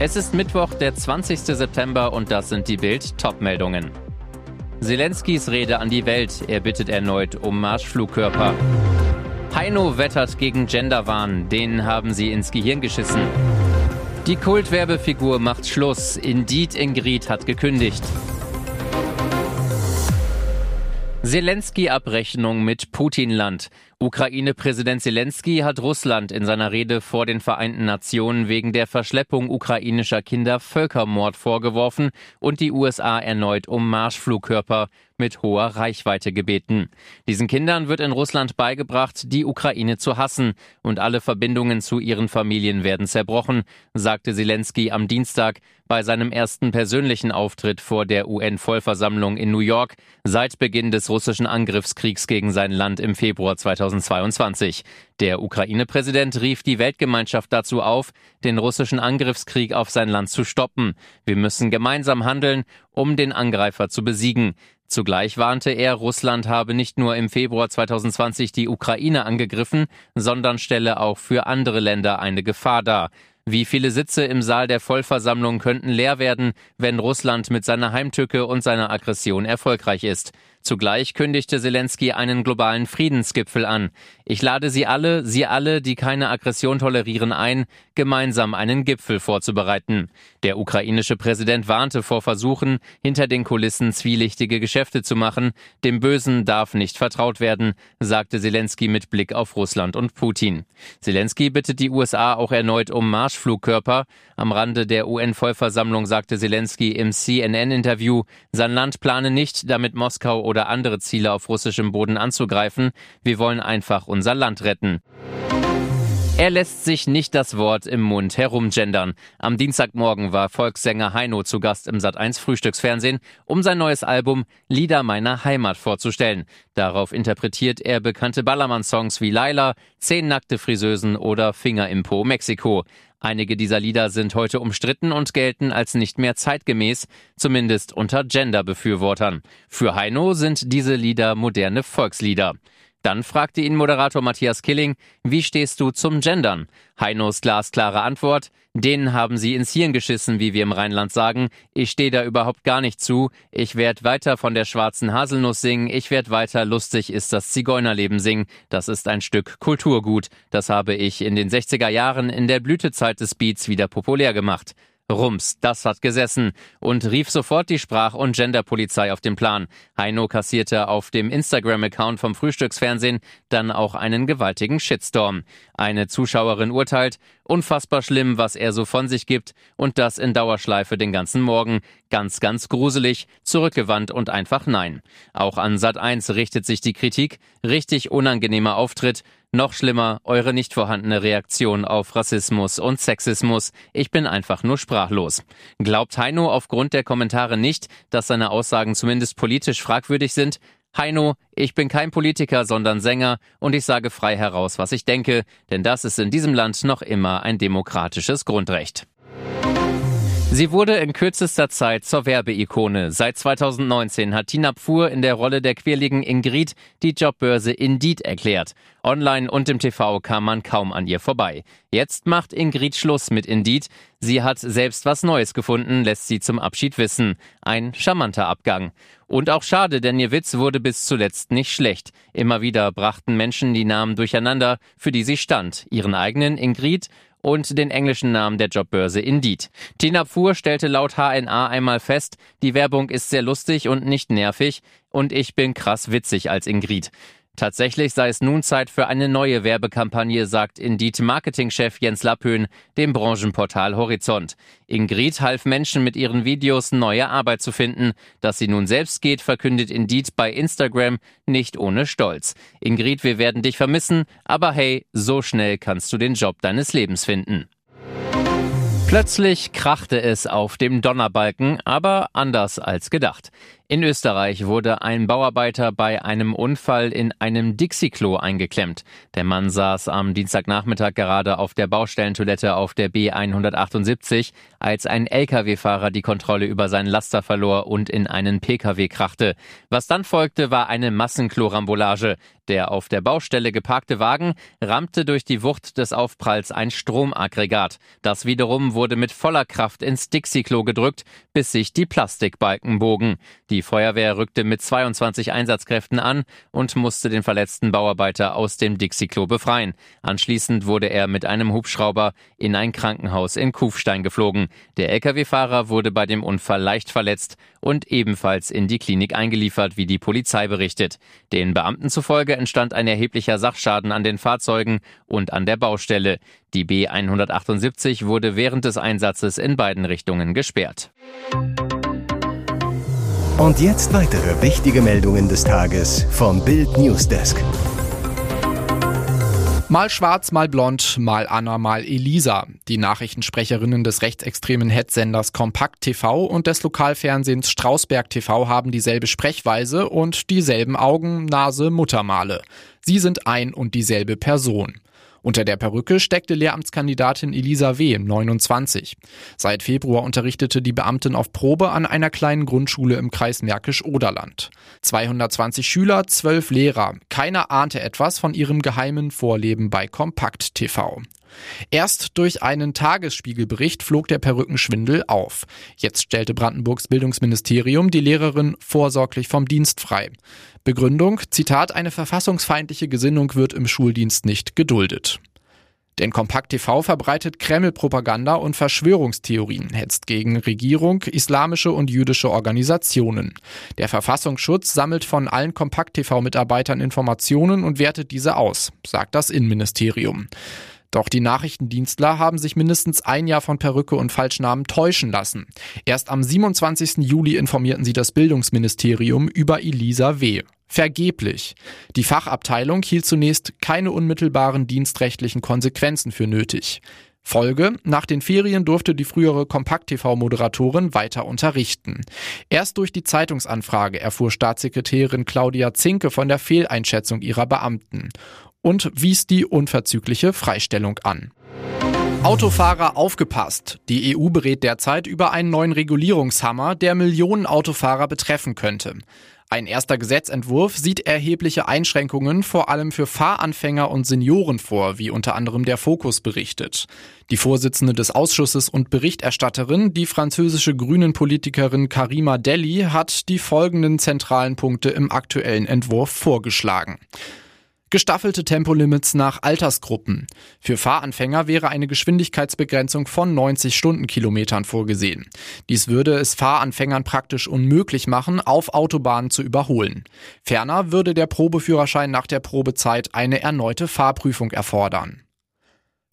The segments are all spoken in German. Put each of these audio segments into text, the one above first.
Es ist Mittwoch, der 20. September und das sind die Bild Topmeldungen. Zelenskis Rede an die Welt. Er bittet erneut um Marschflugkörper. Heino wettert gegen Genderwahn. Den haben sie ins Gehirn geschissen. Die Kultwerbefigur macht Schluss. Indeed Ingrid hat gekündigt. Zelensky-Abrechnung mit Putinland. Ukraine-Präsident Zelensky hat Russland in seiner Rede vor den Vereinten Nationen wegen der Verschleppung ukrainischer Kinder Völkermord vorgeworfen und die USA erneut um Marschflugkörper mit hoher Reichweite gebeten. Diesen Kindern wird in Russland beigebracht, die Ukraine zu hassen und alle Verbindungen zu ihren Familien werden zerbrochen, sagte Zelensky am Dienstag bei seinem ersten persönlichen Auftritt vor der UN-Vollversammlung in New York seit Beginn des russischen Angriffskriegs gegen sein Land im Februar 2022. 2022. Der Ukraine-Präsident rief die Weltgemeinschaft dazu auf, den russischen Angriffskrieg auf sein Land zu stoppen. Wir müssen gemeinsam handeln, um den Angreifer zu besiegen. Zugleich warnte er, Russland habe nicht nur im Februar 2020 die Ukraine angegriffen, sondern stelle auch für andere Länder eine Gefahr dar. Wie viele Sitze im Saal der Vollversammlung könnten leer werden, wenn Russland mit seiner Heimtücke und seiner Aggression erfolgreich ist? Zugleich kündigte Zelensky einen globalen Friedensgipfel an. Ich lade Sie alle, Sie alle, die keine Aggression tolerieren, ein, gemeinsam einen Gipfel vorzubereiten. Der ukrainische Präsident warnte vor Versuchen, hinter den Kulissen zwielichtige Geschäfte zu machen. Dem Bösen darf nicht vertraut werden, sagte Zelensky mit Blick auf Russland und Putin. Zelensky bittet die USA auch erneut um Marschflugkörper. Am Rande der UN-Vollversammlung sagte Zelensky im CNN-Interview, sein Land plane nicht, damit Moskau oder andere Ziele auf russischem Boden anzugreifen. Wir wollen einfach unser Land retten. Er lässt sich nicht das Wort im Mund herumgendern. Am Dienstagmorgen war Volkssänger Heino zu Gast im Sat1 Frühstücksfernsehen, um sein neues Album Lieder meiner Heimat vorzustellen. Darauf interpretiert er bekannte Ballermann-Songs wie Laila, Zehn nackte Friseusen oder Finger im Po Mexiko. Einige dieser Lieder sind heute umstritten und gelten als nicht mehr zeitgemäß, zumindest unter Gender-Befürwortern. Für Heino sind diese Lieder moderne Volkslieder. Dann fragte ihn Moderator Matthias Killing, wie stehst du zum Gendern? Heinos glasklare Antwort, denen haben sie ins Hirn geschissen, wie wir im Rheinland sagen. Ich stehe da überhaupt gar nicht zu. Ich werde weiter von der schwarzen Haselnuss singen. Ich werde weiter lustig ist das Zigeunerleben singen. Das ist ein Stück Kulturgut. Das habe ich in den 60er Jahren in der Blütezeit des Beats wieder populär gemacht. Rums, das hat gesessen und rief sofort die Sprach- und Genderpolizei auf den Plan. Heino kassierte auf dem Instagram-Account vom Frühstücksfernsehen dann auch einen gewaltigen Shitstorm. Eine Zuschauerin urteilt, unfassbar schlimm, was er so von sich gibt und das in Dauerschleife den ganzen Morgen. Ganz, ganz gruselig, zurückgewandt und einfach nein. Auch an Sat1 richtet sich die Kritik. Richtig unangenehmer Auftritt noch schlimmer, eure nicht vorhandene Reaktion auf Rassismus und Sexismus. Ich bin einfach nur sprachlos. Glaubt Heino aufgrund der Kommentare nicht, dass seine Aussagen zumindest politisch fragwürdig sind? Heino, ich bin kein Politiker, sondern Sänger und ich sage frei heraus, was ich denke, denn das ist in diesem Land noch immer ein demokratisches Grundrecht. Sie wurde in kürzester Zeit zur Werbeikone. Seit 2019 hat Tina Pfuhr in der Rolle der quirligen Ingrid die Jobbörse Indeed erklärt. Online und im TV kam man kaum an ihr vorbei. Jetzt macht Ingrid Schluss mit Indeed. Sie hat selbst was Neues gefunden, lässt sie zum Abschied wissen. Ein charmanter Abgang. Und auch schade, denn ihr Witz wurde bis zuletzt nicht schlecht. Immer wieder brachten Menschen die Namen durcheinander, für die sie stand. Ihren eigenen Ingrid und den englischen Namen der Jobbörse Indeed. Tina Pfuhr stellte laut HNA einmal fest, die Werbung ist sehr lustig und nicht nervig und ich bin krass witzig als Ingrid. Tatsächlich sei es nun Zeit für eine neue Werbekampagne, sagt Indeed Marketingchef Jens Lappöhn dem Branchenportal Horizont. Ingrid half Menschen mit ihren Videos neue Arbeit zu finden. Dass sie nun selbst geht, verkündet Indeed bei Instagram nicht ohne Stolz. Ingrid, wir werden dich vermissen, aber hey, so schnell kannst du den Job deines Lebens finden. Plötzlich krachte es auf dem Donnerbalken, aber anders als gedacht. In Österreich wurde ein Bauarbeiter bei einem Unfall in einem Dixie-Klo eingeklemmt. Der Mann saß am Dienstagnachmittag gerade auf der Baustellentoilette auf der B178, als ein Lkw-Fahrer die Kontrolle über seinen Laster verlor und in einen Pkw krachte. Was dann folgte, war eine Massenklorambolage. Der auf der Baustelle geparkte Wagen rammte durch die Wucht des Aufpralls ein Stromaggregat. Das wiederum wurde mit voller Kraft ins Dixie-Klo gedrückt, bis sich die Plastikbalken bogen. Die die Feuerwehr rückte mit 22 Einsatzkräften an und musste den verletzten Bauarbeiter aus dem Dixie-Klo befreien. Anschließend wurde er mit einem Hubschrauber in ein Krankenhaus in Kufstein geflogen. Der Lkw-Fahrer wurde bei dem Unfall leicht verletzt und ebenfalls in die Klinik eingeliefert, wie die Polizei berichtet. Den Beamten zufolge entstand ein erheblicher Sachschaden an den Fahrzeugen und an der Baustelle. Die B 178 wurde während des Einsatzes in beiden Richtungen gesperrt. Und jetzt weitere wichtige Meldungen des Tages vom Bild Newsdesk. Mal schwarz, mal blond, mal Anna, mal Elisa. Die Nachrichtensprecherinnen des rechtsextremen Hetzsenders Kompakt TV und des Lokalfernsehens Strausberg TV haben dieselbe Sprechweise und dieselben Augen, Nase, Muttermale. Sie sind ein und dieselbe Person. Unter der Perücke steckte Lehramtskandidatin Elisa W., 29. Seit Februar unterrichtete die Beamtin auf Probe an einer kleinen Grundschule im Kreis Märkisch-Oderland. 220 Schüler, 12 Lehrer. Keiner ahnte etwas von ihrem geheimen Vorleben bei Kompakt TV. Erst durch einen Tagesspiegelbericht flog der Perückenschwindel auf. Jetzt stellte Brandenburgs Bildungsministerium die Lehrerin vorsorglich vom Dienst frei. Begründung, Zitat, eine verfassungsfeindliche Gesinnung wird im Schuldienst nicht geduldet. Denn Kompakt TV verbreitet Kreml-Propaganda und Verschwörungstheorien, hetzt gegen Regierung, islamische und jüdische Organisationen. Der Verfassungsschutz sammelt von allen Kompakt TV-Mitarbeitern Informationen und wertet diese aus, sagt das Innenministerium. Doch die Nachrichtendienstler haben sich mindestens ein Jahr von Perücke und Falschnamen täuschen lassen. Erst am 27. Juli informierten sie das Bildungsministerium über Elisa W. Vergeblich. Die Fachabteilung hielt zunächst keine unmittelbaren dienstrechtlichen Konsequenzen für nötig. Folge, nach den Ferien durfte die frühere Kompakt-TV-Moderatorin weiter unterrichten. Erst durch die Zeitungsanfrage erfuhr Staatssekretärin Claudia Zinke von der Fehleinschätzung ihrer Beamten und wies die unverzügliche Freistellung an. Autofahrer aufgepasst. Die EU berät derzeit über einen neuen Regulierungshammer, der Millionen Autofahrer betreffen könnte. Ein erster Gesetzentwurf sieht erhebliche Einschränkungen vor allem für Fahranfänger und Senioren vor, wie unter anderem der Fokus berichtet. Die Vorsitzende des Ausschusses und Berichterstatterin, die französische Grünen-Politikerin Karima Deli, hat die folgenden zentralen Punkte im aktuellen Entwurf vorgeschlagen. Gestaffelte Tempolimits nach Altersgruppen. Für Fahranfänger wäre eine Geschwindigkeitsbegrenzung von 90 Stundenkilometern vorgesehen. Dies würde es Fahranfängern praktisch unmöglich machen, auf Autobahnen zu überholen. Ferner würde der Probeführerschein nach der Probezeit eine erneute Fahrprüfung erfordern.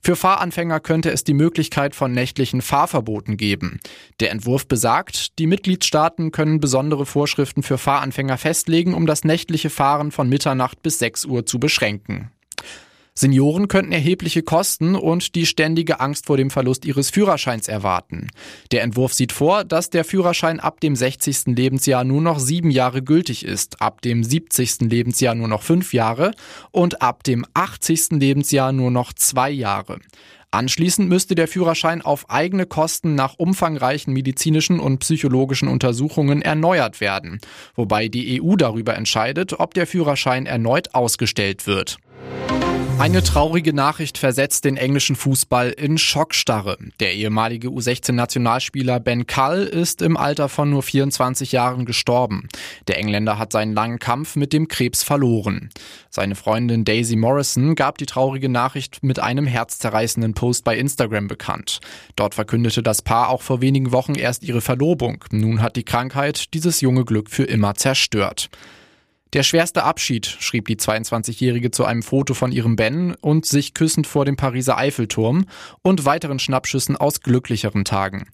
Für Fahranfänger könnte es die Möglichkeit von nächtlichen Fahrverboten geben. Der Entwurf besagt, die Mitgliedstaaten können besondere Vorschriften für Fahranfänger festlegen, um das nächtliche Fahren von Mitternacht bis 6 Uhr zu beschränken. Senioren könnten erhebliche Kosten und die ständige Angst vor dem Verlust ihres Führerscheins erwarten. Der Entwurf sieht vor, dass der Führerschein ab dem 60. Lebensjahr nur noch sieben Jahre gültig ist, ab dem 70. Lebensjahr nur noch fünf Jahre und ab dem 80. Lebensjahr nur noch zwei Jahre. Anschließend müsste der Führerschein auf eigene Kosten nach umfangreichen medizinischen und psychologischen Untersuchungen erneuert werden, wobei die EU darüber entscheidet, ob der Führerschein erneut ausgestellt wird. Eine traurige Nachricht versetzt den englischen Fußball in Schockstarre. Der ehemalige U16-Nationalspieler Ben Cull ist im Alter von nur 24 Jahren gestorben. Der Engländer hat seinen langen Kampf mit dem Krebs verloren. Seine Freundin Daisy Morrison gab die traurige Nachricht mit einem herzzerreißenden Post bei Instagram bekannt. Dort verkündete das Paar auch vor wenigen Wochen erst ihre Verlobung. Nun hat die Krankheit dieses junge Glück für immer zerstört. Der schwerste Abschied, schrieb die 22-Jährige zu einem Foto von ihrem Ben und sich küssend vor dem Pariser Eiffelturm und weiteren Schnappschüssen aus glücklicheren Tagen.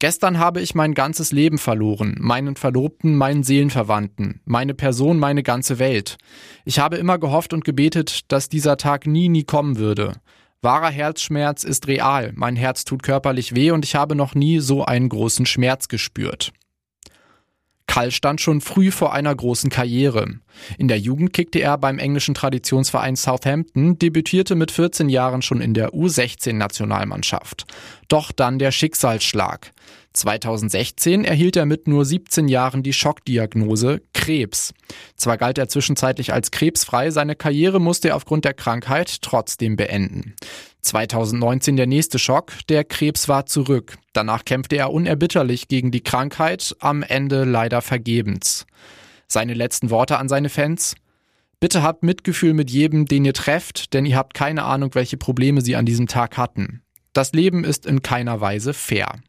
Gestern habe ich mein ganzes Leben verloren, meinen Verlobten, meinen Seelenverwandten, meine Person, meine ganze Welt. Ich habe immer gehofft und gebetet, dass dieser Tag nie, nie kommen würde. Wahrer Herzschmerz ist real, mein Herz tut körperlich weh und ich habe noch nie so einen großen Schmerz gespürt. Kall stand schon früh vor einer großen Karriere. In der Jugend kickte er beim englischen Traditionsverein Southampton, debütierte mit 14 Jahren schon in der U16-Nationalmannschaft. Doch dann der Schicksalsschlag. 2016 erhielt er mit nur 17 Jahren die Schockdiagnose Krebs. Zwar galt er zwischenzeitlich als krebsfrei, seine Karriere musste er aufgrund der Krankheit trotzdem beenden. 2019 der nächste Schock, der Krebs war zurück. Danach kämpfte er unerbitterlich gegen die Krankheit, am Ende leider vergebens. Seine letzten Worte an seine Fans? Bitte habt Mitgefühl mit jedem, den ihr trefft, denn ihr habt keine Ahnung, welche Probleme sie an diesem Tag hatten. Das Leben ist in keiner Weise fair.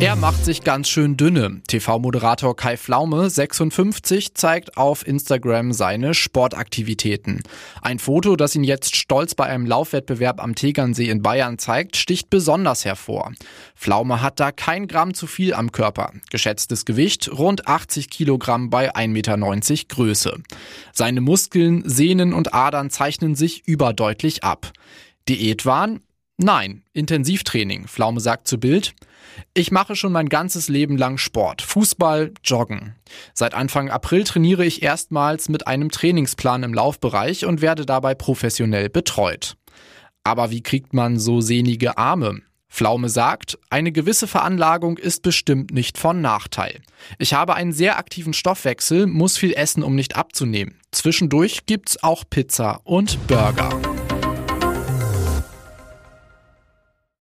Er macht sich ganz schön dünne. TV-Moderator Kai Flaume, 56, zeigt auf Instagram seine Sportaktivitäten. Ein Foto, das ihn jetzt stolz bei einem Laufwettbewerb am Tegernsee in Bayern zeigt, sticht besonders hervor. Flaume hat da kein Gramm zu viel am Körper. Geschätztes Gewicht rund 80 Kilogramm bei 1,90 Meter Größe. Seine Muskeln, Sehnen und Adern zeichnen sich überdeutlich ab. Diätwahn? Nein, Intensivtraining. Flaume sagt zu Bild. Ich mache schon mein ganzes Leben lang Sport, Fußball, Joggen. Seit Anfang April trainiere ich erstmals mit einem Trainingsplan im Laufbereich und werde dabei professionell betreut. Aber wie kriegt man so sehnige Arme? Flaume sagt, eine gewisse Veranlagung ist bestimmt nicht von Nachteil. Ich habe einen sehr aktiven Stoffwechsel, muss viel essen, um nicht abzunehmen. Zwischendurch gibt's auch Pizza und Burger.